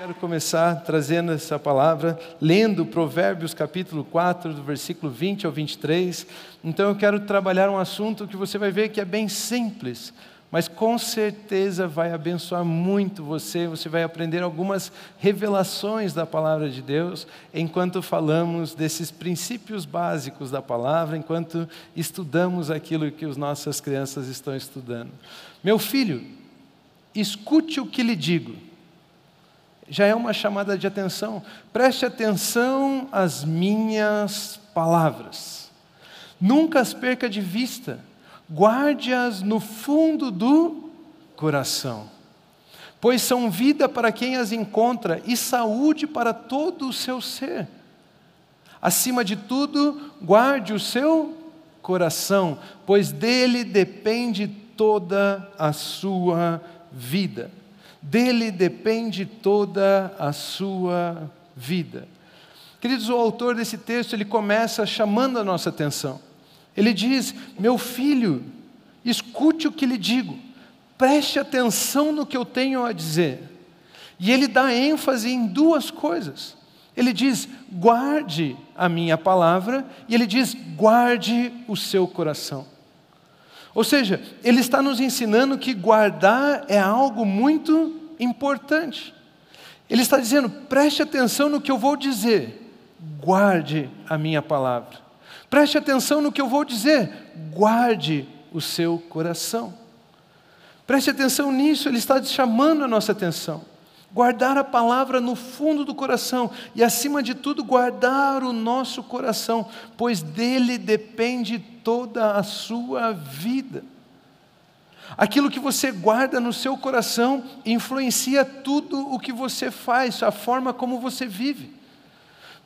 Quero começar trazendo essa palavra, lendo Provérbios capítulo 4, do versículo 20 ao 23. Então eu quero trabalhar um assunto que você vai ver que é bem simples, mas com certeza vai abençoar muito você. Você vai aprender algumas revelações da palavra de Deus enquanto falamos desses princípios básicos da palavra, enquanto estudamos aquilo que as nossas crianças estão estudando. Meu filho, escute o que lhe digo já é uma chamada de atenção. Preste atenção às minhas palavras. Nunca as perca de vista. Guarde-as no fundo do coração. Pois são vida para quem as encontra e saúde para todo o seu ser. Acima de tudo, guarde o seu coração, pois dele depende toda a sua vida dele depende toda a sua vida. Queridos, o autor desse texto, ele começa chamando a nossa atenção. Ele diz: Meu filho, escute o que lhe digo, preste atenção no que eu tenho a dizer. E ele dá ênfase em duas coisas. Ele diz: guarde a minha palavra, e ele diz: guarde o seu coração. Ou seja, ele está nos ensinando que guardar é algo muito importante. Ele está dizendo: preste atenção no que eu vou dizer, guarde a minha palavra. Preste atenção no que eu vou dizer, guarde o seu coração. Preste atenção nisso, ele está chamando a nossa atenção. Guardar a palavra no fundo do coração e, acima de tudo, guardar o nosso coração, pois dele depende toda a sua vida. Aquilo que você guarda no seu coração influencia tudo o que você faz, a forma como você vive.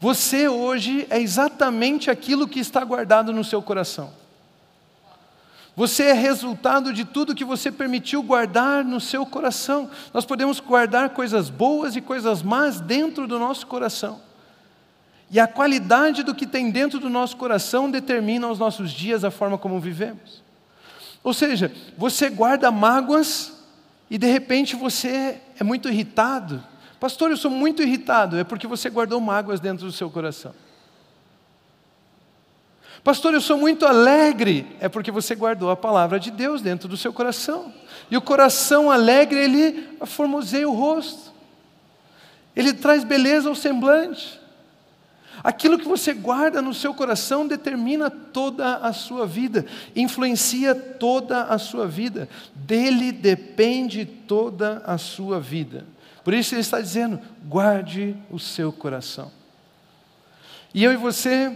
Você hoje é exatamente aquilo que está guardado no seu coração. Você é resultado de tudo que você permitiu guardar no seu coração. Nós podemos guardar coisas boas e coisas más dentro do nosso coração. E a qualidade do que tem dentro do nosso coração determina os nossos dias, a forma como vivemos. Ou seja, você guarda mágoas e de repente você é muito irritado. Pastor, eu sou muito irritado. É porque você guardou mágoas dentro do seu coração. Pastor, eu sou muito alegre. É porque você guardou a palavra de Deus dentro do seu coração. E o coração alegre, ele formoseia o rosto. Ele traz beleza ao semblante. Aquilo que você guarda no seu coração determina toda a sua vida, influencia toda a sua vida, dele depende toda a sua vida. Por isso ele está dizendo: guarde o seu coração. E eu e você,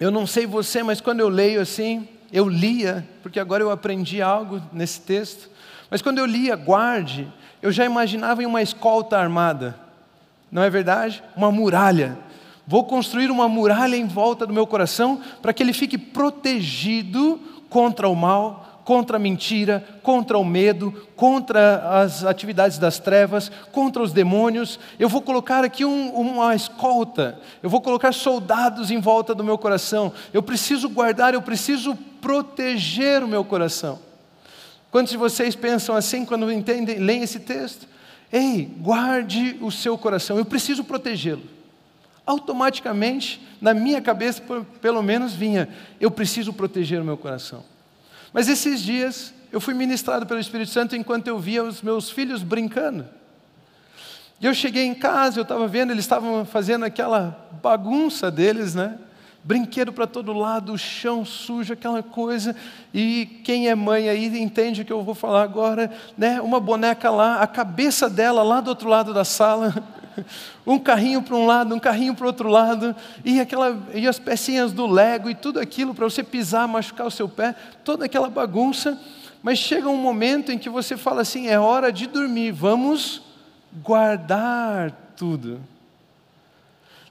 eu não sei você, mas quando eu leio assim, eu lia, porque agora eu aprendi algo nesse texto, mas quando eu lia guarde, eu já imaginava em uma escolta armada, não é verdade? Uma muralha Vou construir uma muralha em volta do meu coração para que ele fique protegido contra o mal, contra a mentira, contra o medo, contra as atividades das trevas, contra os demônios. Eu vou colocar aqui um, uma escolta, eu vou colocar soldados em volta do meu coração. Eu preciso guardar, eu preciso proteger o meu coração. Quantos de vocês pensam assim quando entendem, leem esse texto? Ei, guarde o seu coração, eu preciso protegê-lo automaticamente, na minha cabeça, pelo menos, vinha: eu preciso proteger o meu coração. Mas esses dias, eu fui ministrado pelo Espírito Santo enquanto eu via os meus filhos brincando. E eu cheguei em casa, eu estava vendo, eles estavam fazendo aquela bagunça deles, né? Brinquedo para todo lado, o chão sujo, aquela coisa. E quem é mãe aí entende o que eu vou falar agora, né? Uma boneca lá, a cabeça dela lá do outro lado da sala. um carrinho para um lado, um carrinho para o outro lado, e, aquela, e as pecinhas do Lego e tudo aquilo para você pisar, machucar o seu pé, toda aquela bagunça. Mas chega um momento em que você fala assim: é hora de dormir, vamos guardar tudo.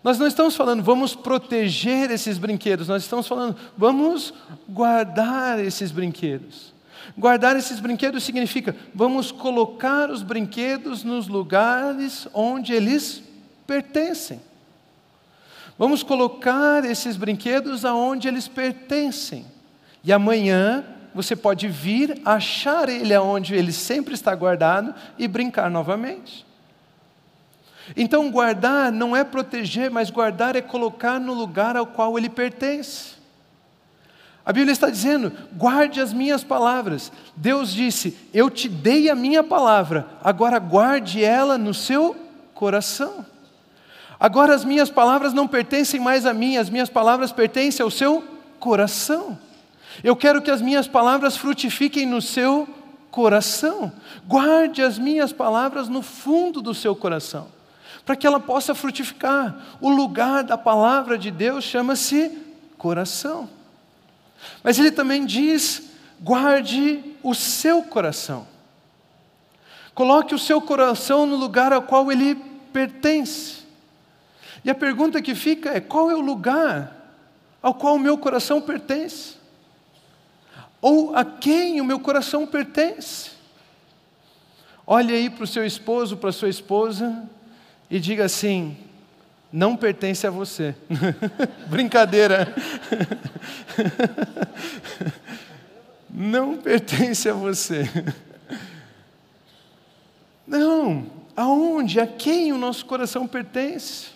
Nós não estamos falando vamos proteger esses brinquedos, nós estamos falando vamos guardar esses brinquedos. Guardar esses brinquedos significa vamos colocar os brinquedos nos lugares onde eles pertencem. Vamos colocar esses brinquedos aonde eles pertencem. E amanhã você pode vir, achar ele aonde ele sempre está guardado e brincar novamente. Então, guardar não é proteger, mas guardar é colocar no lugar ao qual ele pertence. A Bíblia está dizendo: guarde as minhas palavras. Deus disse: Eu te dei a minha palavra, agora guarde ela no seu coração. Agora as minhas palavras não pertencem mais a mim, as minhas palavras pertencem ao seu coração. Eu quero que as minhas palavras frutifiquem no seu coração. Guarde as minhas palavras no fundo do seu coração, para que ela possa frutificar. O lugar da palavra de Deus chama-se coração. Mas ele também diz: guarde o seu coração. Coloque o seu coração no lugar ao qual ele pertence. E a pergunta que fica é: qual é o lugar ao qual o meu coração pertence? Ou a quem o meu coração pertence? Olhe aí para o seu esposo, para a sua esposa e diga assim: não pertence a você. Brincadeira. não pertence a você. Não, aonde, a quem o nosso coração pertence?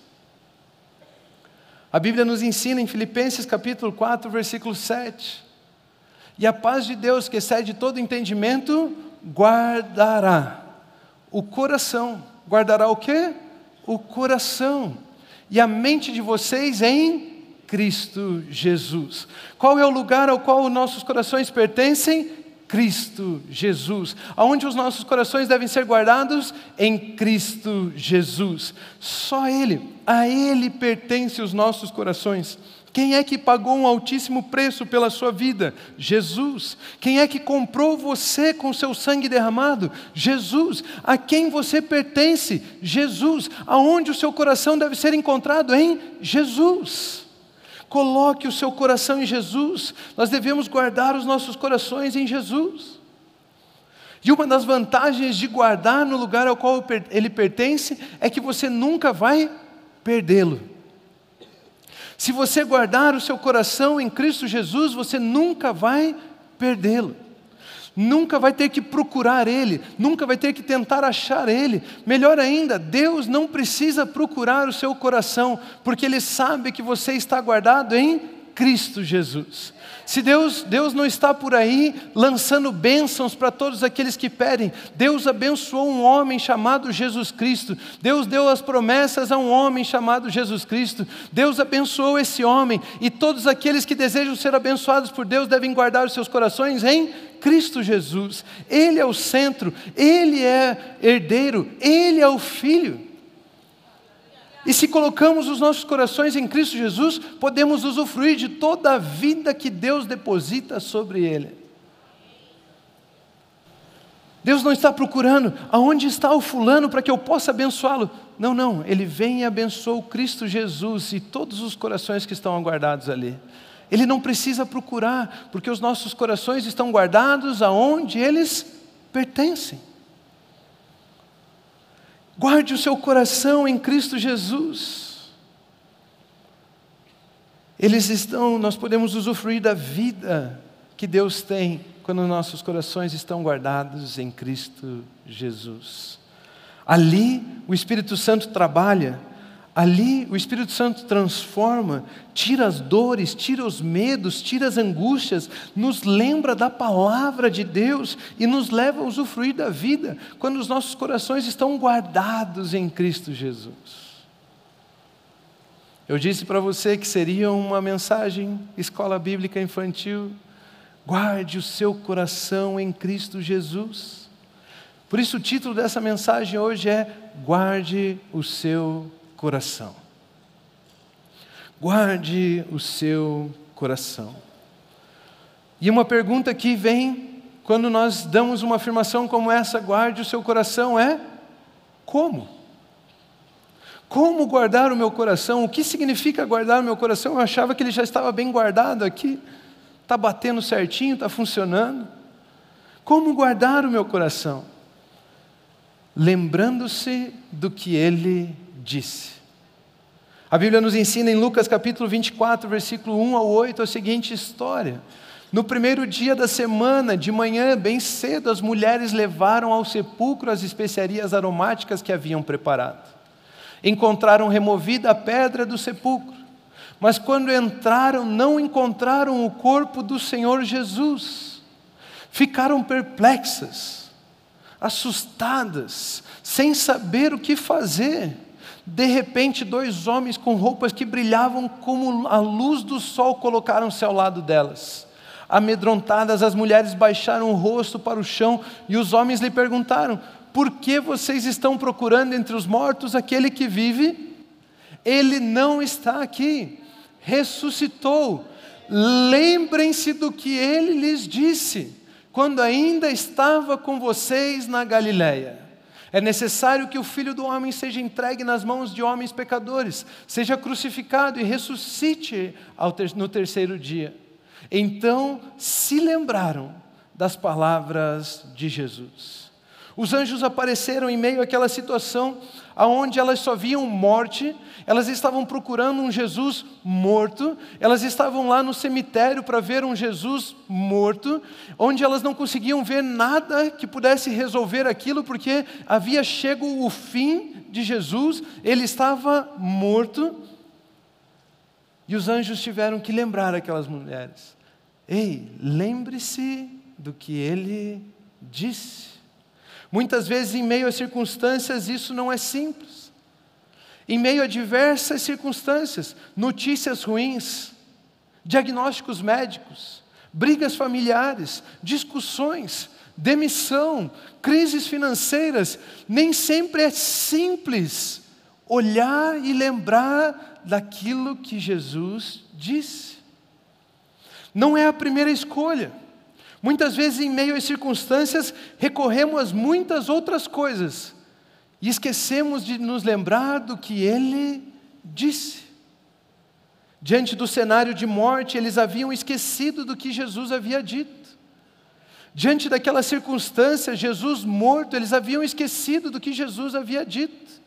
A Bíblia nos ensina em Filipenses capítulo 4, versículo 7. E a paz de Deus, que excede todo entendimento, guardará o coração. Guardará o quê? O coração e a mente de vocês em Cristo Jesus. Qual é o lugar ao qual os nossos corações pertencem? Cristo Jesus. Aonde os nossos corações devem ser guardados? Em Cristo Jesus. Só Ele, a Ele pertencem os nossos corações. Quem é que pagou um altíssimo preço pela sua vida? Jesus. Quem é que comprou você com seu sangue derramado? Jesus. A quem você pertence? Jesus. Aonde o seu coração deve ser encontrado? Em Jesus. Coloque o seu coração em Jesus. Nós devemos guardar os nossos corações em Jesus. E uma das vantagens de guardar no lugar ao qual ele pertence é que você nunca vai perdê-lo. Se você guardar o seu coração em Cristo Jesus, você nunca vai perdê-lo. Nunca vai ter que procurar Ele, nunca vai ter que tentar achar Ele. Melhor ainda, Deus não precisa procurar o seu coração, porque Ele sabe que você está guardado em Cristo Jesus. Se Deus, Deus não está por aí lançando bênçãos para todos aqueles que pedem, Deus abençoou um homem chamado Jesus Cristo, Deus deu as promessas a um homem chamado Jesus Cristo, Deus abençoou esse homem, e todos aqueles que desejam ser abençoados por Deus devem guardar os seus corações em Cristo Jesus. Ele é o centro, Ele é herdeiro, Ele é o Filho. E se colocamos os nossos corações em Cristo Jesus, podemos usufruir de toda a vida que Deus deposita sobre ele. Deus não está procurando aonde está o fulano para que eu possa abençoá-lo. Não, não, ele vem e abençoa o Cristo Jesus e todos os corações que estão aguardados ali. Ele não precisa procurar, porque os nossos corações estão guardados aonde eles pertencem. Guarde o seu coração em Cristo Jesus. Eles estão, nós podemos usufruir da vida que Deus tem quando nossos corações estão guardados em Cristo Jesus. Ali o Espírito Santo trabalha Ali o Espírito Santo transforma, tira as dores, tira os medos, tira as angústias, nos lembra da palavra de Deus e nos leva a usufruir da vida quando os nossos corações estão guardados em Cristo Jesus. Eu disse para você que seria uma mensagem escola bíblica infantil. Guarde o seu coração em Cristo Jesus. Por isso o título dessa mensagem hoje é Guarde o seu coração. Guarde o seu coração. E uma pergunta que vem quando nós damos uma afirmação como essa, guarde o seu coração, é: como? Como guardar o meu coração? O que significa guardar o meu coração? Eu achava que ele já estava bem guardado aqui, está batendo certinho, está funcionando. Como guardar o meu coração? Lembrando-se do que ele disse. A Bíblia nos ensina em Lucas capítulo 24, versículo 1 ao 8, a seguinte história. No primeiro dia da semana, de manhã, bem cedo, as mulheres levaram ao sepulcro as especiarias aromáticas que haviam preparado. Encontraram removida a pedra do sepulcro, mas quando entraram, não encontraram o corpo do Senhor Jesus. Ficaram perplexas, assustadas, sem saber o que fazer. De repente, dois homens com roupas que brilhavam como a luz do sol colocaram-se ao lado delas. Amedrontadas, as mulheres baixaram o rosto para o chão e os homens lhe perguntaram: Por que vocês estão procurando entre os mortos aquele que vive? Ele não está aqui, ressuscitou. Lembrem-se do que ele lhes disse, quando ainda estava com vocês na Galileia. É necessário que o filho do homem seja entregue nas mãos de homens pecadores, seja crucificado e ressuscite no terceiro dia. Então se lembraram das palavras de Jesus. Os anjos apareceram em meio àquela situação aonde elas só viam morte, elas estavam procurando um Jesus morto, elas estavam lá no cemitério para ver um Jesus morto, onde elas não conseguiam ver nada que pudesse resolver aquilo, porque havia chego o fim de Jesus, ele estava morto, e os anjos tiveram que lembrar aquelas mulheres: ei, lembre-se do que ele disse. Muitas vezes, em meio a circunstâncias, isso não é simples. Em meio a diversas circunstâncias, notícias ruins, diagnósticos médicos, brigas familiares, discussões, demissão, crises financeiras, nem sempre é simples olhar e lembrar daquilo que Jesus disse. Não é a primeira escolha. Muitas vezes, em meio às circunstâncias, recorremos a muitas outras coisas e esquecemos de nos lembrar do que ele disse. Diante do cenário de morte, eles haviam esquecido do que Jesus havia dito. Diante daquela circunstância, Jesus morto, eles haviam esquecido do que Jesus havia dito.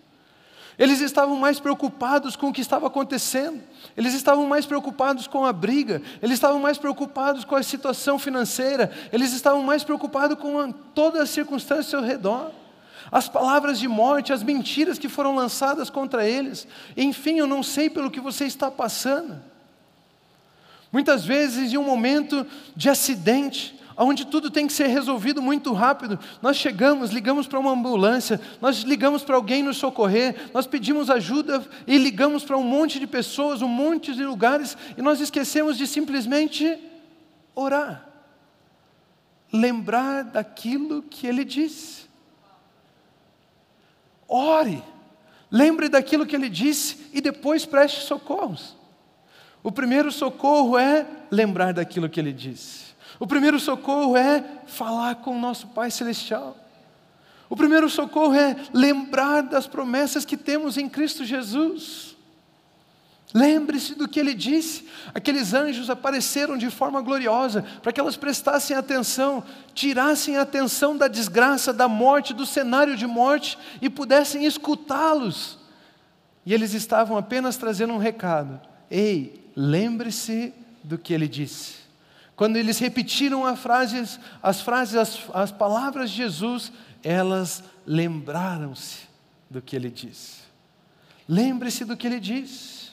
Eles estavam mais preocupados com o que estava acontecendo, eles estavam mais preocupados com a briga, eles estavam mais preocupados com a situação financeira, eles estavam mais preocupados com todas as circunstâncias ao redor, as palavras de morte, as mentiras que foram lançadas contra eles. Enfim, eu não sei pelo que você está passando. Muitas vezes, em um momento de acidente, onde tudo tem que ser resolvido muito rápido. Nós chegamos, ligamos para uma ambulância, nós ligamos para alguém nos socorrer, nós pedimos ajuda e ligamos para um monte de pessoas, um monte de lugares, e nós esquecemos de simplesmente orar. Lembrar daquilo que ele disse. Ore, lembre daquilo que ele disse e depois preste socorros. O primeiro socorro é lembrar daquilo que ele disse. O primeiro socorro é falar com o nosso Pai Celestial. O primeiro socorro é lembrar das promessas que temos em Cristo Jesus. Lembre-se do que ele disse. Aqueles anjos apareceram de forma gloriosa para que elas prestassem atenção, tirassem a atenção da desgraça, da morte, do cenário de morte e pudessem escutá-los. E eles estavam apenas trazendo um recado: Ei, lembre-se do que ele disse. Quando eles repetiram as frases, as, frases as, as palavras de Jesus, elas lembraram-se do que ele disse. Lembre-se do que ele disse.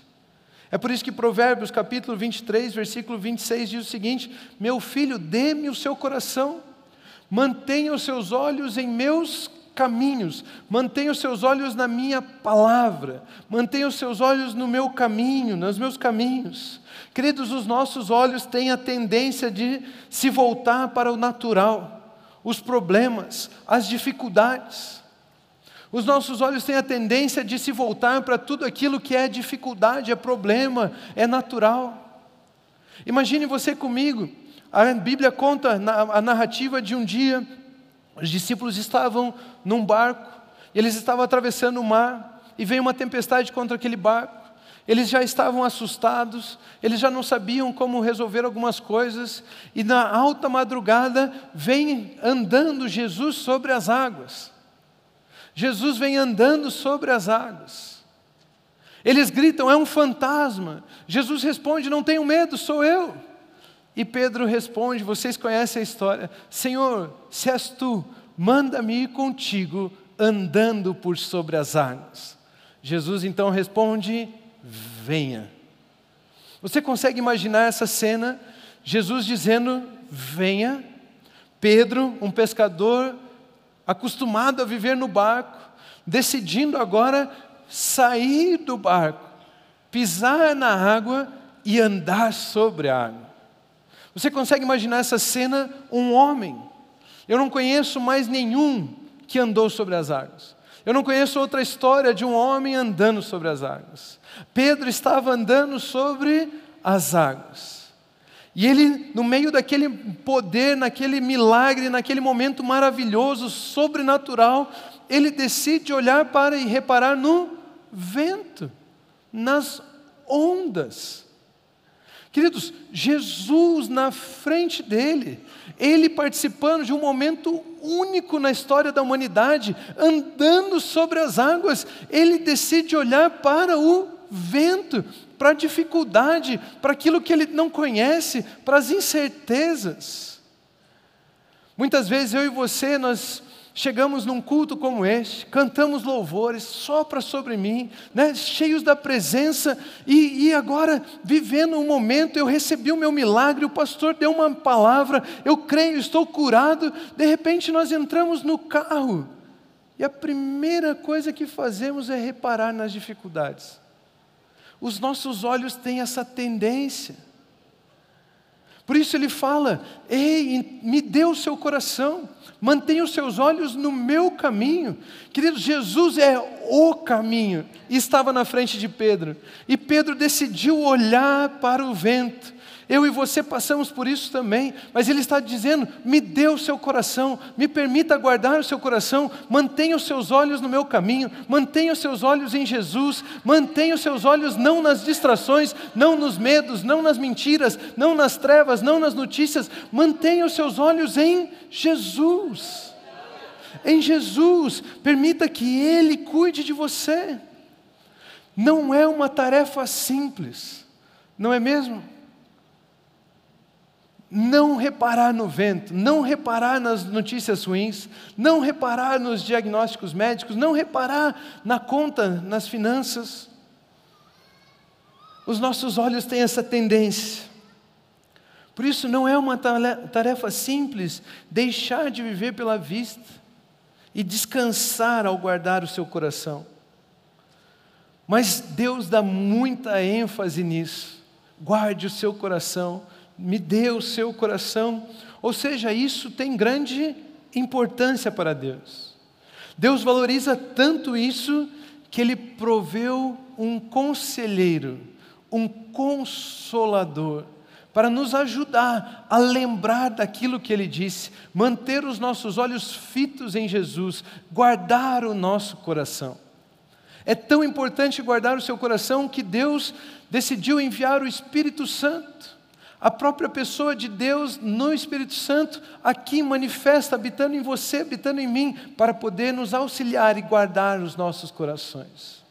É por isso que Provérbios capítulo 23, versículo 26 diz o seguinte: Meu filho, dê-me o seu coração, mantenha os seus olhos em meus caminhos, mantenha os seus olhos na minha palavra, mantenha os seus olhos no meu caminho, nos meus caminhos. Queridos, os nossos olhos têm a tendência de se voltar para o natural, os problemas, as dificuldades. Os nossos olhos têm a tendência de se voltar para tudo aquilo que é dificuldade, é problema, é natural. Imagine você comigo, a Bíblia conta a narrativa de um dia os discípulos estavam num barco, e eles estavam atravessando o mar, e veio uma tempestade contra aquele barco. Eles já estavam assustados, eles já não sabiam como resolver algumas coisas, e na alta madrugada vem andando Jesus sobre as águas. Jesus vem andando sobre as águas. Eles gritam: é um fantasma. Jesus responde: não tenham medo, sou eu. E Pedro responde: Vocês conhecem a história. Senhor, se és tu, manda-me ir contigo andando por sobre as águas. Jesus então responde: Venha. Você consegue imaginar essa cena? Jesus dizendo: Venha. Pedro, um pescador acostumado a viver no barco, decidindo agora sair do barco, pisar na água e andar sobre a água. Você consegue imaginar essa cena? Um homem. Eu não conheço mais nenhum que andou sobre as águas. Eu não conheço outra história de um homem andando sobre as águas. Pedro estava andando sobre as águas. E ele, no meio daquele poder, naquele milagre, naquele momento maravilhoso, sobrenatural, ele decide olhar para e reparar no vento, nas ondas. Queridos, Jesus na frente dele, ele participando de um momento único na história da humanidade, andando sobre as águas, ele decide olhar para o vento, para a dificuldade, para aquilo que ele não conhece, para as incertezas. Muitas vezes eu e você, nós chegamos num culto como este, cantamos louvores, sopra sobre mim, né, cheios da presença, e, e agora, vivendo um momento, eu recebi o meu milagre, o pastor deu uma palavra, eu creio, estou curado, de repente nós entramos no carro, e a primeira coisa que fazemos é reparar nas dificuldades. Os nossos olhos têm essa tendência. Por isso ele fala: Ei, me dê o seu coração, mantenha os seus olhos no meu caminho. Queridos, Jesus é o caminho, e estava na frente de Pedro, e Pedro decidiu olhar para o vento, eu e você passamos por isso também, mas Ele está dizendo: me dê o seu coração, me permita guardar o seu coração, mantenha os seus olhos no meu caminho, mantenha os seus olhos em Jesus, mantenha os seus olhos não nas distrações, não nos medos, não nas mentiras, não nas trevas, não nas notícias, mantenha os seus olhos em Jesus. Em Jesus, permita que Ele cuide de você. Não é uma tarefa simples, não é mesmo? Não reparar no vento, não reparar nas notícias ruins, não reparar nos diagnósticos médicos, não reparar na conta, nas finanças. Os nossos olhos têm essa tendência. Por isso, não é uma tarefa simples deixar de viver pela vista e descansar ao guardar o seu coração. Mas Deus dá muita ênfase nisso. Guarde o seu coração me dê o seu coração. Ou seja, isso tem grande importância para Deus. Deus valoriza tanto isso que Ele proveu um conselheiro, um consolador, para nos ajudar a lembrar daquilo que Ele disse, manter os nossos olhos fitos em Jesus, guardar o nosso coração. É tão importante guardar o seu coração que Deus decidiu enviar o Espírito Santo a própria pessoa de Deus no Espírito Santo aqui manifesta, habitando em você, habitando em mim, para poder nos auxiliar e guardar os nossos corações.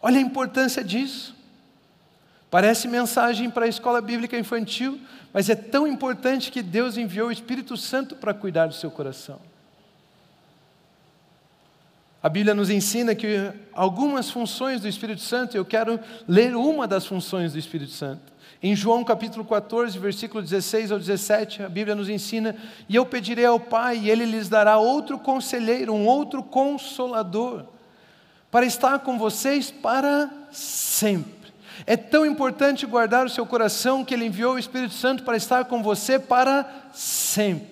Olha a importância disso. Parece mensagem para a escola bíblica infantil, mas é tão importante que Deus enviou o Espírito Santo para cuidar do seu coração. A Bíblia nos ensina que algumas funções do Espírito Santo, eu quero ler uma das funções do Espírito Santo. Em João capítulo 14, versículo 16 ao 17, a Bíblia nos ensina: E eu pedirei ao Pai, e Ele lhes dará outro conselheiro, um outro consolador, para estar com vocês para sempre. É tão importante guardar o seu coração que Ele enviou o Espírito Santo para estar com você para sempre.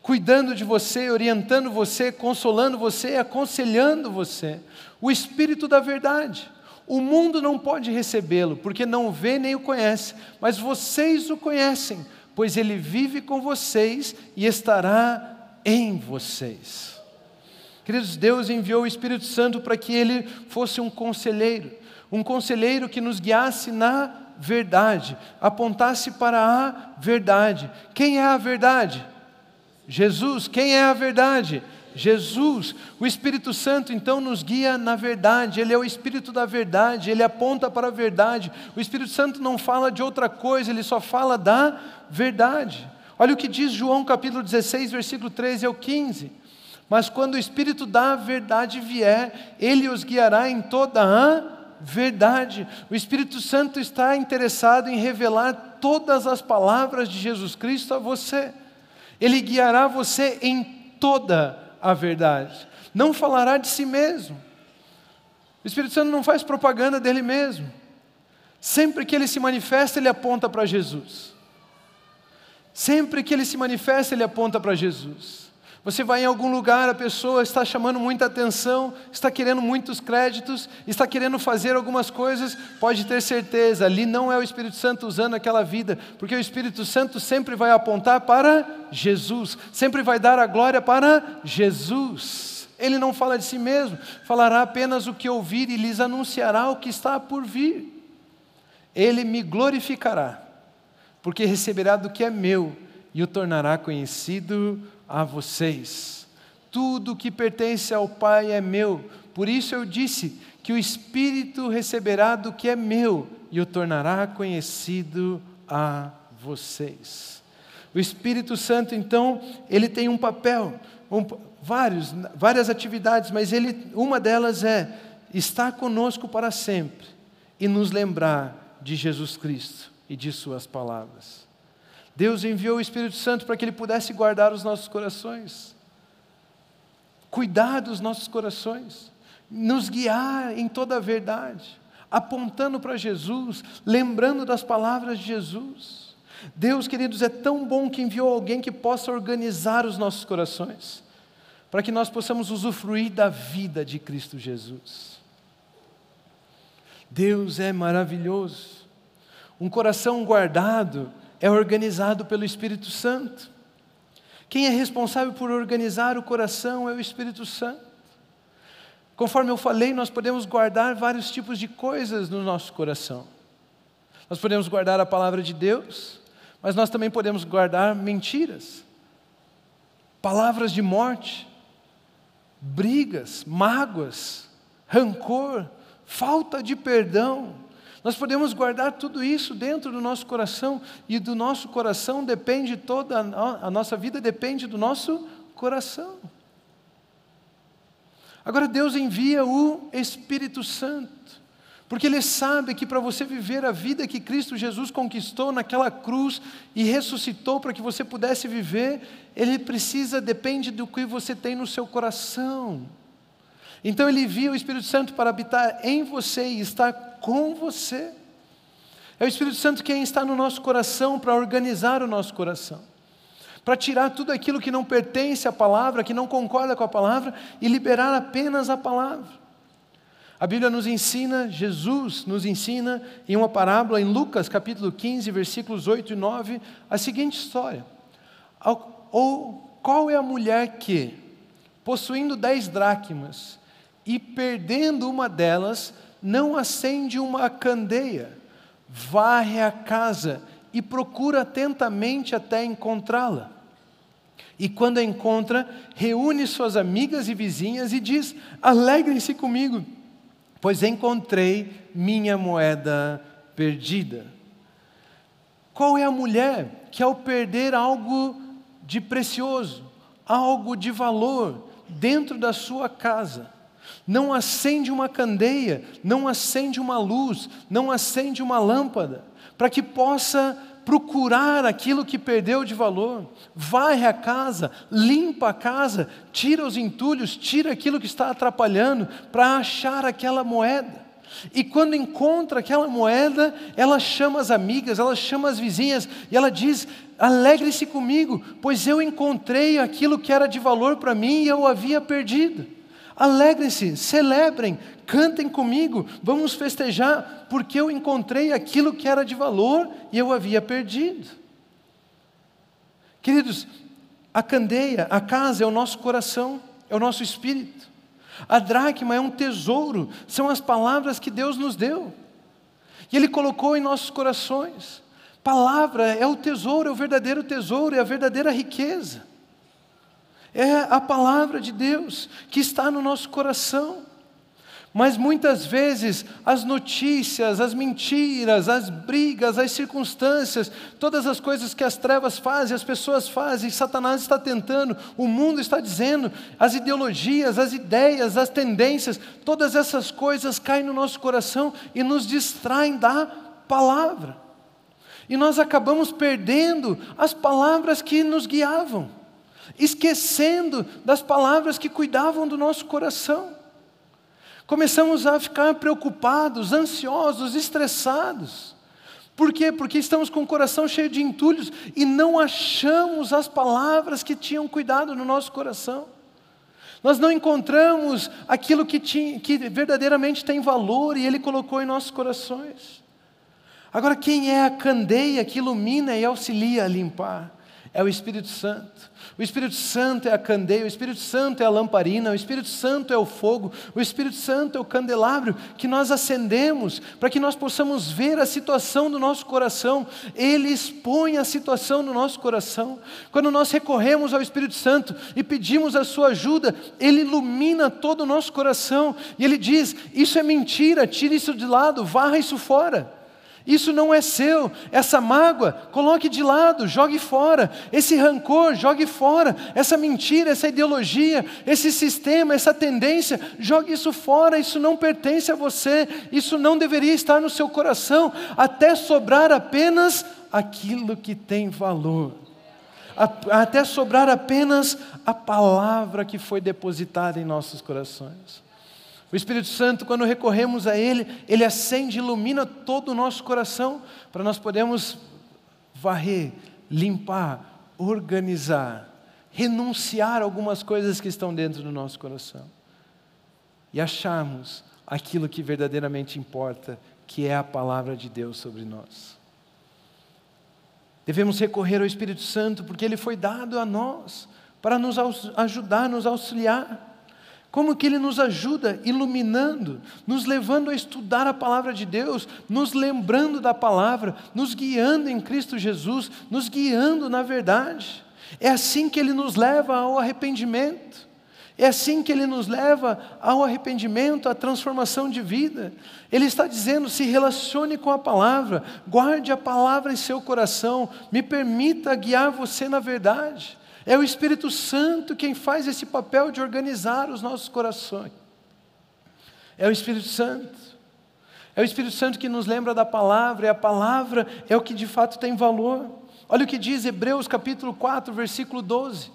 Cuidando de você, orientando você, consolando você, aconselhando você. O Espírito da Verdade. O mundo não pode recebê-lo, porque não vê nem o conhece, mas vocês o conhecem, pois ele vive com vocês e estará em vocês. Queridos, Deus enviou o Espírito Santo para que ele fosse um conselheiro, um conselheiro que nos guiasse na verdade, apontasse para a verdade. Quem é a verdade? Jesus. Quem é a verdade? Jesus. O Espírito Santo então nos guia na verdade, ele é o Espírito da verdade, ele aponta para a verdade. O Espírito Santo não fala de outra coisa, ele só fala da verdade. Olha o que diz João capítulo 16, versículo 13 ao 15. Mas quando o Espírito da verdade vier, ele os guiará em toda a verdade. O Espírito Santo está interessado em revelar todas as palavras de Jesus Cristo a você. Ele guiará você em toda a verdade. Não falará de si mesmo. O Espírito Santo não faz propaganda dele mesmo. Sempre que ele se manifesta, ele aponta para Jesus. Sempre que ele se manifesta, ele aponta para Jesus. Você vai em algum lugar, a pessoa está chamando muita atenção, está querendo muitos créditos, está querendo fazer algumas coisas, pode ter certeza, ali não é o Espírito Santo usando aquela vida, porque o Espírito Santo sempre vai apontar para Jesus, sempre vai dar a glória para Jesus. Ele não fala de si mesmo, falará apenas o que ouvir e lhes anunciará o que está por vir. Ele me glorificará, porque receberá do que é meu e o tornará conhecido a vocês. Tudo que pertence ao Pai é meu, por isso eu disse que o Espírito receberá do que é meu e o tornará conhecido a vocês. O Espírito Santo, então, ele tem um papel, um, vários, várias atividades, mas ele, uma delas é estar conosco para sempre e nos lembrar de Jesus Cristo e de Suas palavras. Deus enviou o Espírito Santo para que Ele pudesse guardar os nossos corações, cuidar dos nossos corações, nos guiar em toda a verdade, apontando para Jesus, lembrando das palavras de Jesus. Deus, queridos, é tão bom que enviou alguém que possa organizar os nossos corações, para que nós possamos usufruir da vida de Cristo Jesus. Deus é maravilhoso. Um coração guardado é organizado pelo Espírito Santo. Quem é responsável por organizar o coração é o Espírito Santo. Conforme eu falei, nós podemos guardar vários tipos de coisas no nosso coração. Nós podemos guardar a palavra de Deus, mas nós também podemos guardar mentiras, palavras de morte, brigas, mágoas, rancor, falta de perdão, nós podemos guardar tudo isso dentro do nosso coração e do nosso coração depende toda a nossa vida depende do nosso coração. Agora Deus envia o Espírito Santo, porque Ele sabe que para você viver a vida que Cristo Jesus conquistou naquela cruz e ressuscitou para que você pudesse viver, Ele precisa, depende do que você tem no seu coração. Então Ele envia o Espírito Santo para habitar em você e estar com você. É o Espírito Santo quem está no nosso coração para organizar o nosso coração, para tirar tudo aquilo que não pertence à palavra, que não concorda com a palavra e liberar apenas a palavra. A Bíblia nos ensina, Jesus nos ensina em uma parábola em Lucas capítulo 15, versículos 8 e 9, a seguinte história. Ou qual é a mulher que, possuindo dez dracmas e perdendo uma delas, não acende uma candeia, varre a casa e procura atentamente até encontrá-la. E quando a encontra, reúne suas amigas e vizinhas e diz: Alegrem-se comigo, pois encontrei minha moeda perdida. Qual é a mulher que, ao perder algo de precioso, algo de valor dentro da sua casa, não acende uma candeia, não acende uma luz, não acende uma lâmpada, para que possa procurar aquilo que perdeu de valor, varre a casa, limpa a casa, tira os entulhos, tira aquilo que está atrapalhando, para achar aquela moeda. E quando encontra aquela moeda, ela chama as amigas, ela chama as vizinhas e ela diz: Alegre-se comigo, pois eu encontrei aquilo que era de valor para mim e eu havia perdido. Alegrem-se, celebrem, cantem comigo, vamos festejar, porque eu encontrei aquilo que era de valor e eu havia perdido. Queridos, a candeia, a casa é o nosso coração, é o nosso espírito. A dracma é um tesouro, são as palavras que Deus nos deu. E Ele colocou em nossos corações. Palavra é o tesouro, é o verdadeiro tesouro, é a verdadeira riqueza é a palavra de Deus que está no nosso coração. Mas muitas vezes as notícias, as mentiras, as brigas, as circunstâncias, todas as coisas que as trevas fazem, as pessoas fazem, Satanás está tentando, o mundo está dizendo, as ideologias, as ideias, as tendências, todas essas coisas caem no nosso coração e nos distraem da palavra. E nós acabamos perdendo as palavras que nos guiavam, esquecendo das palavras que cuidavam do nosso coração. Começamos a ficar preocupados, ansiosos, estressados. Por quê? Porque estamos com o coração cheio de entulhos e não achamos as palavras que tinham cuidado no nosso coração. Nós não encontramos aquilo que, tinha, que verdadeiramente tem valor e Ele colocou em nossos corações. Agora, quem é a candeia que ilumina e auxilia a limpar? É o Espírito Santo. O Espírito Santo é a candeia, o Espírito Santo é a lamparina, o Espírito Santo é o fogo, o Espírito Santo é o candelabro que nós acendemos para que nós possamos ver a situação do nosso coração. Ele expõe a situação do nosso coração. Quando nós recorremos ao Espírito Santo e pedimos a sua ajuda, ele ilumina todo o nosso coração e ele diz: Isso é mentira, tire isso de lado, varra isso fora. Isso não é seu. Essa mágoa, coloque de lado, jogue fora. Esse rancor, jogue fora. Essa mentira, essa ideologia, esse sistema, essa tendência, jogue isso fora. Isso não pertence a você. Isso não deveria estar no seu coração, até sobrar apenas aquilo que tem valor. Até sobrar apenas a palavra que foi depositada em nossos corações. O Espírito Santo, quando recorremos a Ele, Ele acende, ilumina todo o nosso coração para nós podermos varrer, limpar, organizar, renunciar algumas coisas que estão dentro do nosso coração e acharmos aquilo que verdadeiramente importa, que é a palavra de Deus sobre nós. Devemos recorrer ao Espírito Santo porque ele foi dado a nós para nos ajudar, nos auxiliar. Como que Ele nos ajuda iluminando, nos levando a estudar a palavra de Deus, nos lembrando da palavra, nos guiando em Cristo Jesus, nos guiando na verdade. É assim que Ele nos leva ao arrependimento. É assim que Ele nos leva ao arrependimento, à transformação de vida. Ele está dizendo: se relacione com a palavra, guarde a palavra em seu coração, me permita guiar você na verdade. É o Espírito Santo quem faz esse papel de organizar os nossos corações. É o Espírito Santo. É o Espírito Santo que nos lembra da palavra, e a palavra é o que de fato tem valor. Olha o que diz Hebreus capítulo 4, versículo 12.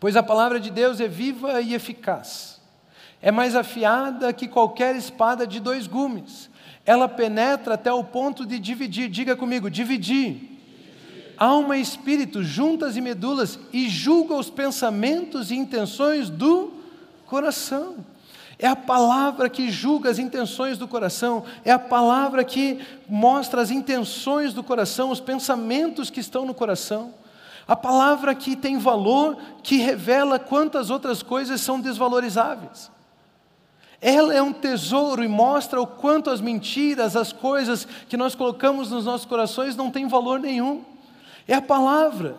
Pois a palavra de Deus é viva e eficaz, é mais afiada que qualquer espada de dois gumes, ela penetra até o ponto de dividir, diga comigo, dividir alma e espírito, juntas e medulas, e julga os pensamentos e intenções do coração. É a palavra que julga as intenções do coração, é a palavra que mostra as intenções do coração, os pensamentos que estão no coração. A palavra que tem valor, que revela quantas outras coisas são desvalorizáveis. Ela é um tesouro e mostra o quanto as mentiras, as coisas que nós colocamos nos nossos corações não têm valor nenhum. É a palavra.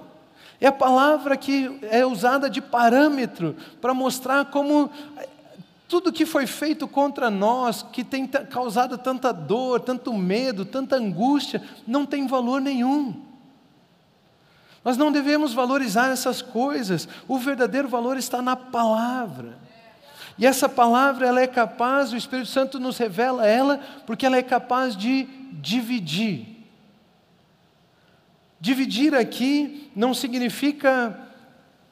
É a palavra que é usada de parâmetro para mostrar como tudo que foi feito contra nós, que tem causado tanta dor, tanto medo, tanta angústia, não tem valor nenhum. Nós não devemos valorizar essas coisas. O verdadeiro valor está na palavra. E essa palavra, ela é capaz, o Espírito Santo nos revela ela, porque ela é capaz de dividir Dividir aqui não significa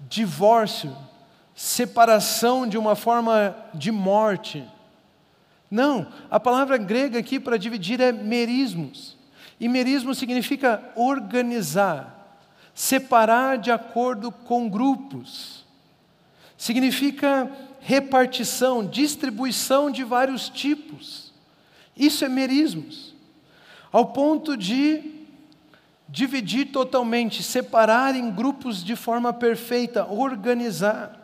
divórcio, separação de uma forma de morte. Não, a palavra grega aqui para dividir é merismos. E merismo significa organizar, separar de acordo com grupos. Significa repartição, distribuição de vários tipos. Isso é merismos. Ao ponto de dividir totalmente, separar em grupos de forma perfeita, organizar.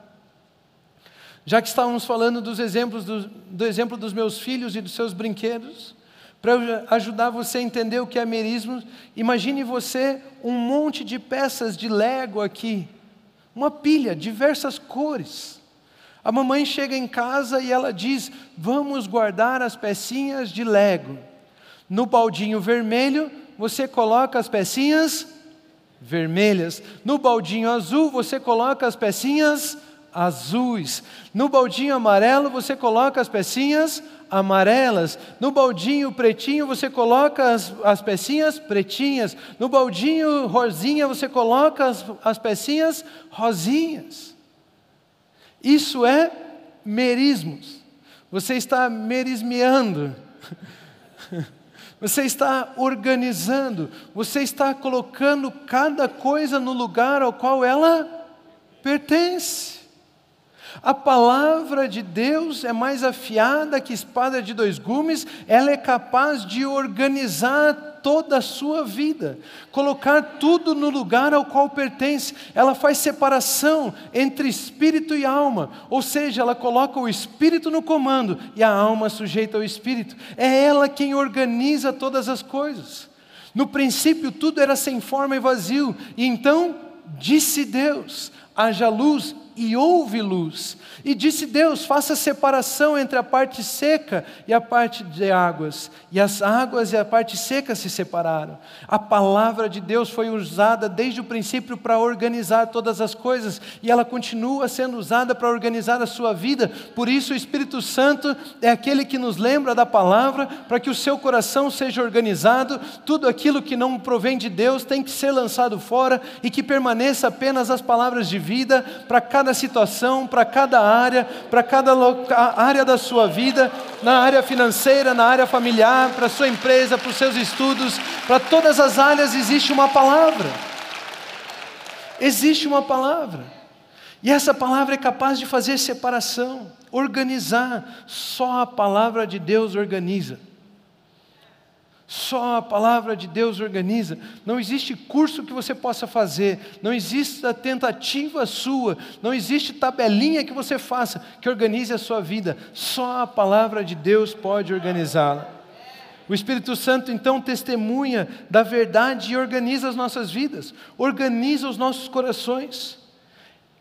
Já que estávamos falando dos exemplos do, do exemplo dos meus filhos e dos seus brinquedos, para ajudar você a entender o que é merismo, imagine você um monte de peças de Lego aqui, uma pilha, diversas cores. A mamãe chega em casa e ela diz: Vamos guardar as pecinhas de Lego. No baldinho vermelho, você coloca as pecinhas vermelhas. No baldinho azul, você coloca as pecinhas azuis. No baldinho amarelo, você coloca as pecinhas amarelas. No baldinho pretinho, você coloca as, as pecinhas pretinhas. No baldinho rosinha, você coloca as, as pecinhas rosinhas. Isso é merismos. Você está merismeando. Você está organizando, você está colocando cada coisa no lugar ao qual ela pertence. A palavra de Deus é mais afiada que espada de dois gumes, ela é capaz de organizar toda a sua vida, colocar tudo no lugar ao qual pertence. Ela faz separação entre espírito e alma, ou seja, ela coloca o espírito no comando e a alma sujeita ao espírito. É ela quem organiza todas as coisas. No princípio tudo era sem forma e vazio, e então disse Deus: haja luz e houve luz. E disse Deus: faça separação entre a parte seca e a parte de águas. E as águas e a parte seca se separaram. A palavra de Deus foi usada desde o princípio para organizar todas as coisas, e ela continua sendo usada para organizar a sua vida. Por isso, o Espírito Santo é aquele que nos lembra da palavra, para que o seu coração seja organizado. Tudo aquilo que não provém de Deus tem que ser lançado fora e que permaneça apenas as palavras de vida para cada cada situação, para cada área, para cada área da sua vida, na área financeira, na área familiar, para a sua empresa, para os seus estudos, para todas as áreas existe uma palavra. Existe uma palavra. E essa palavra é capaz de fazer separação, organizar. Só a palavra de Deus organiza. Só a palavra de Deus organiza. Não existe curso que você possa fazer, não existe tentativa sua, não existe tabelinha que você faça que organize a sua vida. Só a palavra de Deus pode organizá-la. O Espírito Santo então testemunha da verdade e organiza as nossas vidas, organiza os nossos corações.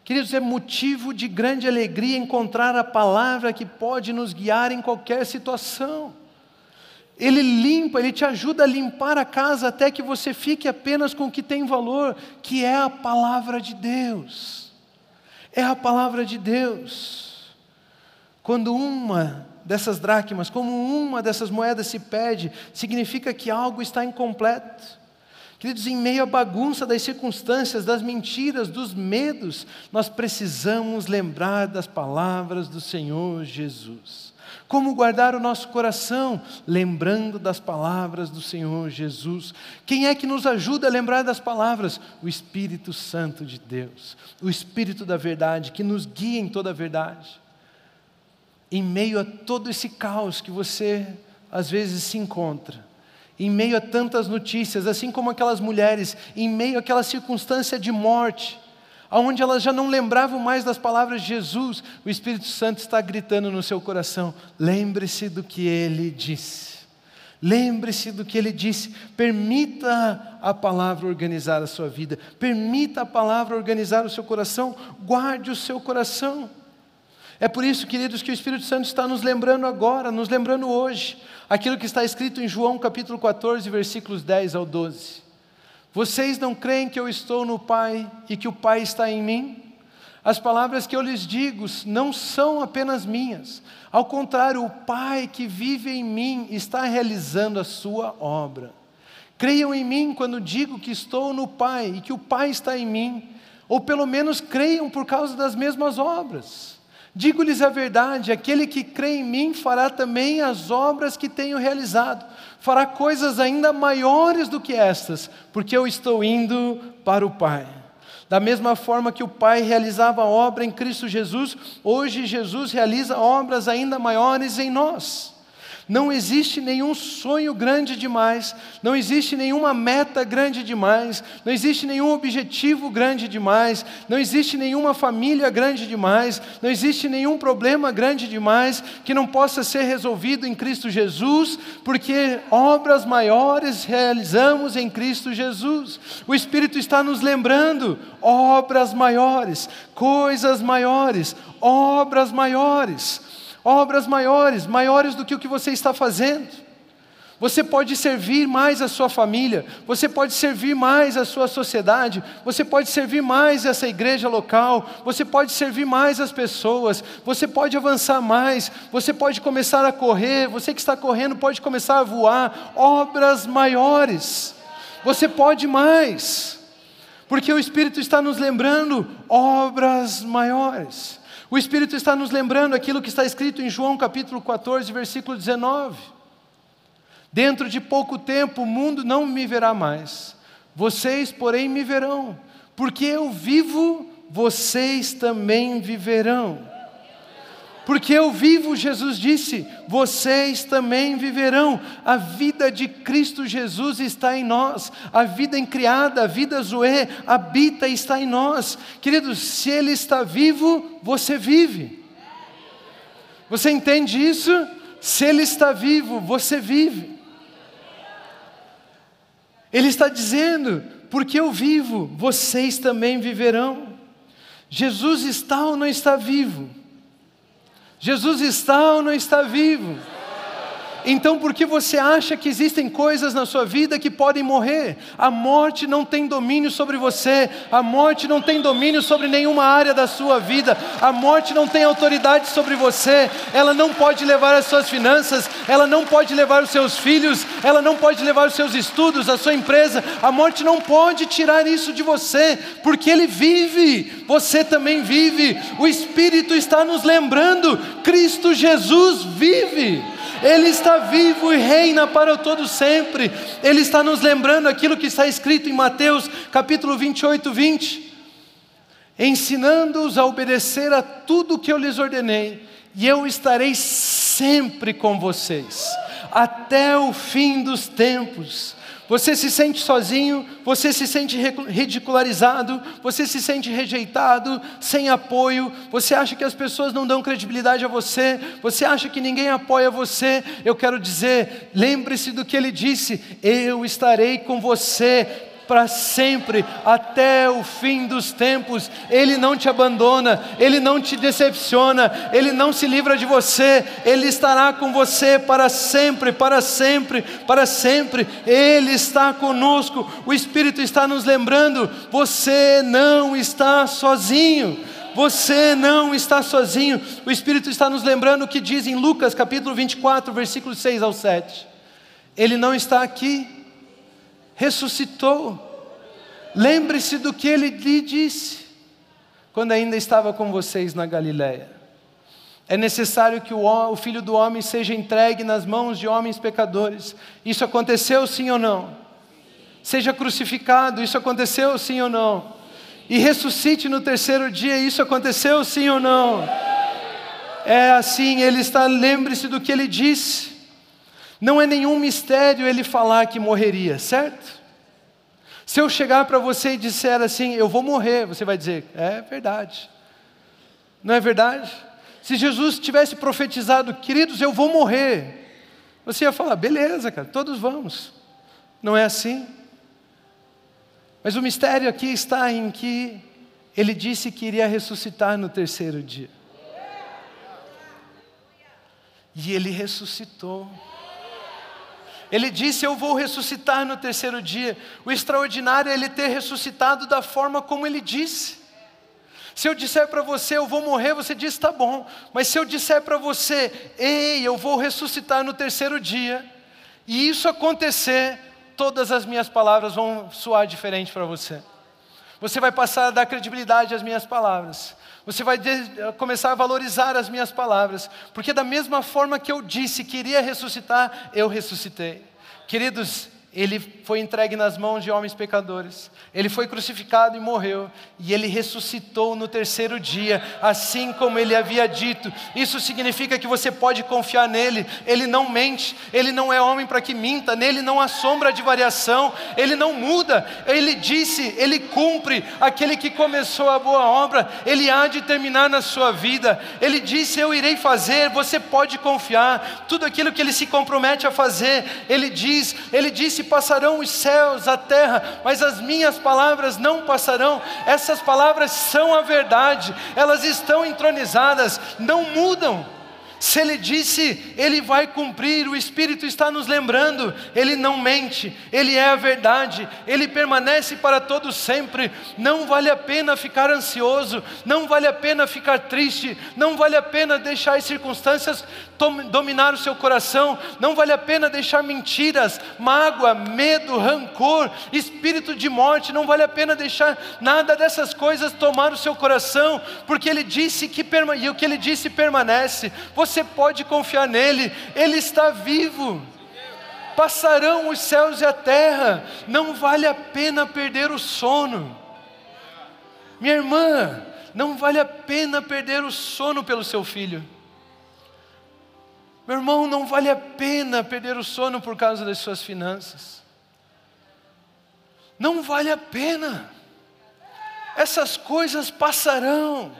Queridos, é motivo de grande alegria encontrar a palavra que pode nos guiar em qualquer situação. Ele limpa, ele te ajuda a limpar a casa até que você fique apenas com o que tem valor, que é a palavra de Deus. É a palavra de Deus. Quando uma dessas dracmas, como uma dessas moedas se perde, significa que algo está incompleto. Queridos, em meio à bagunça das circunstâncias, das mentiras, dos medos, nós precisamos lembrar das palavras do Senhor Jesus. Como guardar o nosso coração? Lembrando das palavras do Senhor Jesus. Quem é que nos ajuda a lembrar das palavras? O Espírito Santo de Deus, o Espírito da verdade, que nos guia em toda a verdade. Em meio a todo esse caos que você às vezes se encontra, em meio a tantas notícias, assim como aquelas mulheres, em meio àquela circunstância de morte, aonde elas já não lembravam mais das palavras de Jesus, o Espírito Santo está gritando no seu coração: lembre-se do que ele disse. Lembre-se do que ele disse. Permita a palavra organizar a sua vida. Permita a palavra organizar o seu coração. Guarde o seu coração. É por isso, queridos, que o Espírito Santo está nos lembrando agora, nos lembrando hoje, aquilo que está escrito em João capítulo 14, versículos 10 ao 12. Vocês não creem que eu estou no Pai e que o Pai está em mim? As palavras que eu lhes digo não são apenas minhas. Ao contrário, o Pai que vive em mim está realizando a sua obra. Creiam em mim quando digo que estou no Pai e que o Pai está em mim, ou pelo menos creiam por causa das mesmas obras. Digo-lhes a verdade: aquele que crê em mim fará também as obras que tenho realizado, fará coisas ainda maiores do que estas, porque eu estou indo para o Pai. Da mesma forma que o Pai realizava a obra em Cristo Jesus, hoje Jesus realiza obras ainda maiores em nós. Não existe nenhum sonho grande demais, não existe nenhuma meta grande demais, não existe nenhum objetivo grande demais, não existe nenhuma família grande demais, não existe nenhum problema grande demais que não possa ser resolvido em Cristo Jesus, porque obras maiores realizamos em Cristo Jesus. O Espírito está nos lembrando obras maiores, coisas maiores, obras maiores obras maiores, maiores do que o que você está fazendo. Você pode servir mais a sua família, você pode servir mais a sua sociedade, você pode servir mais essa igreja local, você pode servir mais as pessoas, você pode avançar mais, você pode começar a correr, você que está correndo pode começar a voar, obras maiores. Você pode mais, porque o Espírito está nos lembrando obras maiores. O Espírito está nos lembrando aquilo que está escrito em João capítulo 14, versículo 19. Dentro de pouco tempo o mundo não me verá mais, vocês, porém, me verão, porque eu vivo, vocês também viverão. Porque eu vivo, Jesus disse, vocês também viverão. A vida de Cristo Jesus está em nós. A vida criada, a vida Zoé, habita e está em nós. Queridos, se Ele está vivo, você vive. Você entende isso? Se Ele está vivo, você vive. Ele está dizendo, porque eu vivo, vocês também viverão. Jesus está ou não está vivo? Jesus está ou não está vivo? Então, por que você acha que existem coisas na sua vida que podem morrer? A morte não tem domínio sobre você, a morte não tem domínio sobre nenhuma área da sua vida, a morte não tem autoridade sobre você, ela não pode levar as suas finanças, ela não pode levar os seus filhos, ela não pode levar os seus estudos, a sua empresa, a morte não pode tirar isso de você, porque Ele vive, você também vive, o Espírito está nos lembrando, Cristo Jesus vive. Ele está vivo e reina para todo sempre. Ele está nos lembrando aquilo que está escrito em Mateus capítulo 28, 20. Ensinando-os a obedecer a tudo que eu lhes ordenei, e eu estarei sempre com vocês, até o fim dos tempos. Você se sente sozinho, você se sente ridicularizado, você se sente rejeitado, sem apoio, você acha que as pessoas não dão credibilidade a você, você acha que ninguém apoia você. Eu quero dizer, lembre-se do que ele disse: eu estarei com você para sempre, até o fim dos tempos. Ele não te abandona, ele não te decepciona, ele não se livra de você, ele estará com você para sempre, para sempre, para sempre. Ele está conosco, o Espírito está nos lembrando: você não está sozinho. Você não está sozinho. O Espírito está nos lembrando o que diz em Lucas capítulo 24, versículos 6 ao 7. Ele não está aqui, ressuscitou. Lembre-se do que ele lhe disse quando ainda estava com vocês na Galiléia. É necessário que o, filho do homem seja entregue nas mãos de homens pecadores. Isso aconteceu sim ou não? Seja crucificado, isso aconteceu sim ou não? E ressuscite no terceiro dia, isso aconteceu sim ou não? É assim, ele está, lembre-se do que ele disse. Não é nenhum mistério ele falar que morreria, certo? Se eu chegar para você e disser assim, eu vou morrer, você vai dizer, é verdade. Não é verdade? Se Jesus tivesse profetizado, queridos, eu vou morrer, você ia falar, beleza, cara, todos vamos. Não é assim? Mas o mistério aqui está em que ele disse que iria ressuscitar no terceiro dia. E ele ressuscitou. Ele disse: Eu vou ressuscitar no terceiro dia. O extraordinário é ele ter ressuscitado da forma como ele disse. Se eu disser para você, eu vou morrer, você diz, tá bom. Mas se eu disser para você, ei, eu vou ressuscitar no terceiro dia, e isso acontecer, todas as minhas palavras vão soar diferente para você. Você vai passar a dar credibilidade às minhas palavras. Você vai começar a valorizar as minhas palavras, porque da mesma forma que eu disse que iria ressuscitar, eu ressuscitei. Queridos, ele foi entregue nas mãos de homens pecadores, ele foi crucificado e morreu, e ele ressuscitou no terceiro dia, assim como ele havia dito. Isso significa que você pode confiar nele, ele não mente, ele não é homem para que minta, nele não há sombra de variação, ele não muda, ele disse, ele cumpre, aquele que começou a boa obra, ele há de terminar na sua vida, ele disse: Eu irei fazer, você pode confiar, tudo aquilo que ele se compromete a fazer, ele diz, ele disse passarão os céus, a terra, mas as minhas palavras não passarão. Essas palavras são a verdade, elas estão entronizadas, não mudam. Se ele disse, ele vai cumprir, o Espírito está nos lembrando, ele não mente, ele é a verdade, ele permanece para todo sempre. Não vale a pena ficar ansioso, não vale a pena ficar triste, não vale a pena deixar as circunstâncias dominar o seu coração, não vale a pena deixar mentiras, mágoa, medo, rancor, espírito de morte, não vale a pena deixar nada dessas coisas tomar o seu coração, porque ele disse que e o que ele disse permanece. Você pode confiar nele, ele está vivo. Passarão os céus e a terra, não vale a pena perder o sono. Minha irmã, não vale a pena perder o sono pelo seu filho. Meu irmão, não vale a pena perder o sono por causa das suas finanças. Não vale a pena. Essas coisas passarão.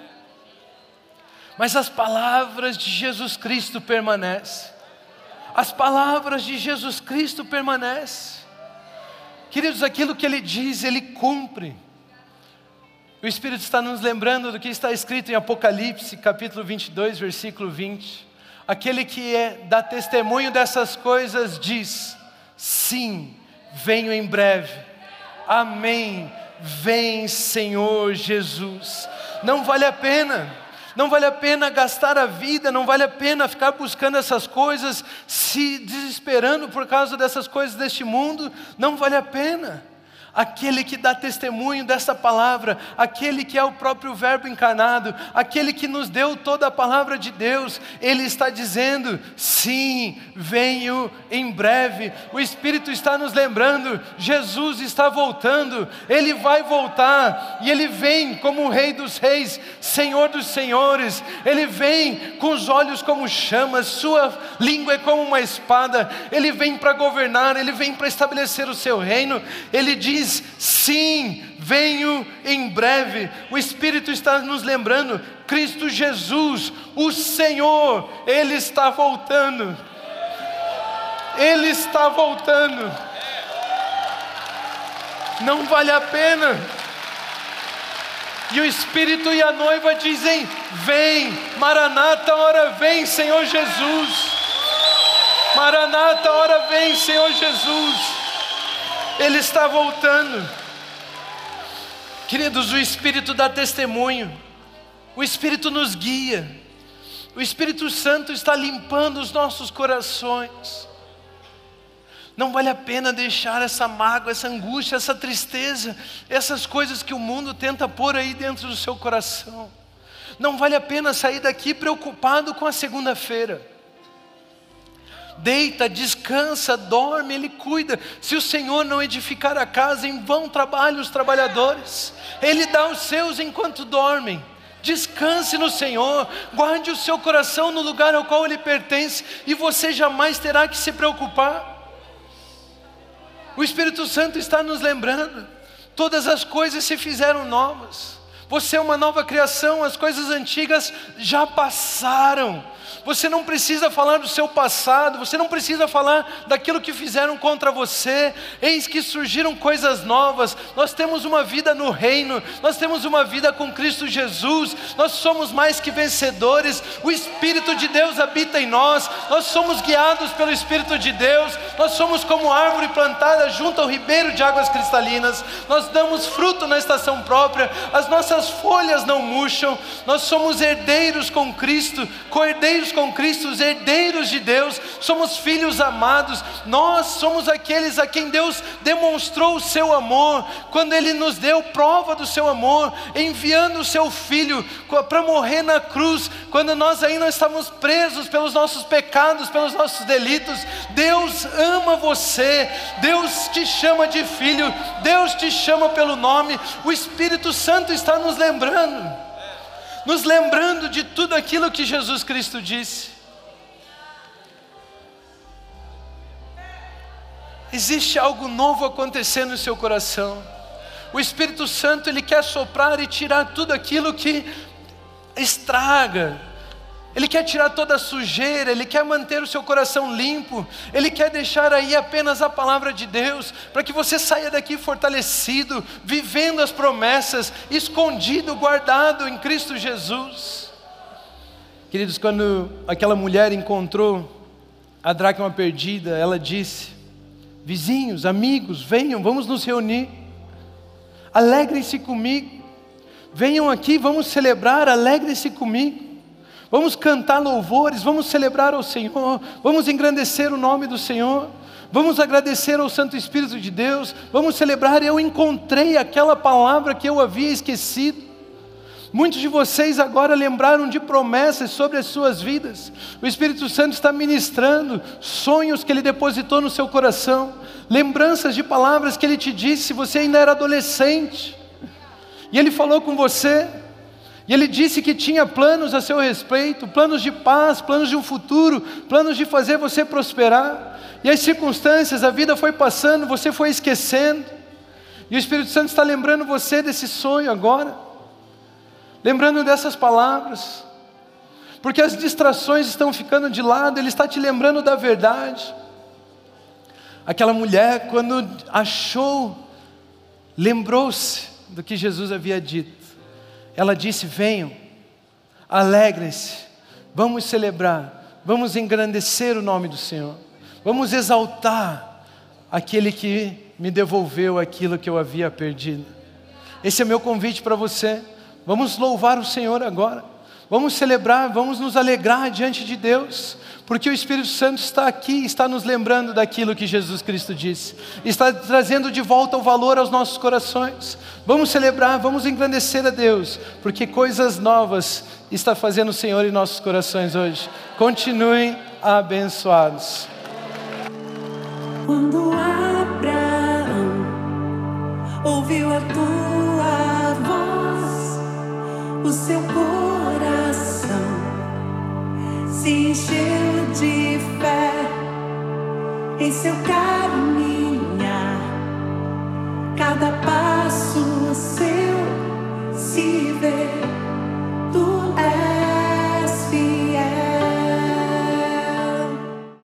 Mas as palavras de Jesus Cristo permanecem. As palavras de Jesus Cristo permanecem. Queridos, aquilo que ele diz, ele cumpre. O Espírito está nos lembrando do que está escrito em Apocalipse, capítulo 22, versículo 20 aquele que é, dá testemunho dessas coisas diz: sim, venho em breve. Amém. Vem, Senhor Jesus. Não vale a pena. Não vale a pena gastar a vida, não vale a pena ficar buscando essas coisas, se desesperando por causa dessas coisas deste mundo, não vale a pena aquele que dá testemunho dessa palavra, aquele que é o próprio Verbo encarnado, aquele que nos deu toda a palavra de Deus, ele está dizendo: sim, venho em breve. O Espírito está nos lembrando: Jesus está voltando, ele vai voltar, e ele vem como o Rei dos Reis, Senhor dos Senhores, ele vem com os olhos como chamas, sua língua é como uma espada, ele vem para governar, ele vem para estabelecer o seu reino, ele diz, diz: sim, venho em breve. O Espírito está nos lembrando: Cristo Jesus, o Senhor, Ele está voltando. Ele está voltando. Não vale a pena. E o Espírito e a noiva dizem: Vem, Maranata, hora vem, Senhor Jesus. Maranata, hora vem, Senhor Jesus. Ele está voltando. Queridos, o Espírito dá testemunho, o Espírito nos guia, o Espírito Santo está limpando os nossos corações. Não vale a pena deixar essa mágoa, essa angústia, essa tristeza, essas coisas que o mundo tenta pôr aí dentro do seu coração. Não vale a pena sair daqui preocupado com a segunda-feira deita, descansa, dorme, Ele cuida. Se o Senhor não edificar a casa, em vão trabalham os trabalhadores. Ele dá os seus enquanto dormem. Descanse no Senhor, guarde o seu coração no lugar ao qual ele pertence, e você jamais terá que se preocupar. O Espírito Santo está nos lembrando, todas as coisas se fizeram novas. Você é uma nova criação, as coisas antigas já passaram você não precisa falar do seu passado, você não precisa falar daquilo que fizeram contra você. Eis que surgiram coisas novas. Nós temos uma vida no reino, nós temos uma vida com Cristo Jesus. Nós somos mais que vencedores. O Espírito de Deus habita em nós. Nós somos guiados pelo Espírito de Deus. Nós somos como árvore plantada junto ao ribeiro de águas cristalinas. Nós damos fruto na estação própria. As nossas nossas folhas não murcham, nós somos herdeiros com Cristo, co-herdeiros com Cristo, os herdeiros de Deus, somos filhos amados, nós somos aqueles a quem Deus demonstrou o seu amor, quando Ele nos deu prova do seu amor, enviando o seu Filho para morrer na cruz, quando nós ainda estávamos presos pelos nossos pecados, pelos nossos delitos. Deus ama você, Deus te chama de filho, Deus te chama pelo nome, o Espírito Santo está nos lembrando, nos lembrando de tudo aquilo que Jesus Cristo disse. Existe algo novo acontecendo no seu coração. O Espírito Santo ele quer soprar e tirar tudo aquilo que estraga, ele quer tirar toda a sujeira, Ele quer manter o seu coração limpo, Ele quer deixar aí apenas a palavra de Deus, para que você saia daqui fortalecido, vivendo as promessas, escondido, guardado em Cristo Jesus. Queridos, quando aquela mulher encontrou a dracma perdida, ela disse: Vizinhos, amigos, venham, vamos nos reunir, alegrem-se comigo, venham aqui, vamos celebrar, alegrem-se comigo. Vamos cantar louvores, vamos celebrar ao Senhor, vamos engrandecer o nome do Senhor, vamos agradecer ao Santo Espírito de Deus, vamos celebrar. Eu encontrei aquela palavra que eu havia esquecido. Muitos de vocês agora lembraram de promessas sobre as suas vidas. O Espírito Santo está ministrando sonhos que ele depositou no seu coração, lembranças de palavras que ele te disse se você ainda era adolescente. E ele falou com você, e ele disse que tinha planos a seu respeito, planos de paz, planos de um futuro, planos de fazer você prosperar. E as circunstâncias, a vida foi passando, você foi esquecendo. E o Espírito Santo está lembrando você desse sonho agora, lembrando dessas palavras, porque as distrações estão ficando de lado, Ele está te lembrando da verdade. Aquela mulher, quando achou, lembrou-se do que Jesus havia dito ela disse: Venham, alegrem-se, vamos celebrar, vamos engrandecer o nome do Senhor, vamos exaltar aquele que me devolveu aquilo que eu havia perdido. Esse é meu convite para você. Vamos louvar o Senhor agora. Vamos celebrar, vamos nos alegrar diante de Deus, porque o Espírito Santo está aqui, está nos lembrando daquilo que Jesus Cristo disse, está trazendo de volta o valor aos nossos corações. Vamos celebrar, vamos engrandecer a Deus, porque coisas novas está fazendo o Senhor em nossos corações hoje. Continuem abençoados. Quando Abraão ouviu a tua voz, o seu se encheu de fé em seu caminhar. Cada passo seu se vê, tu és.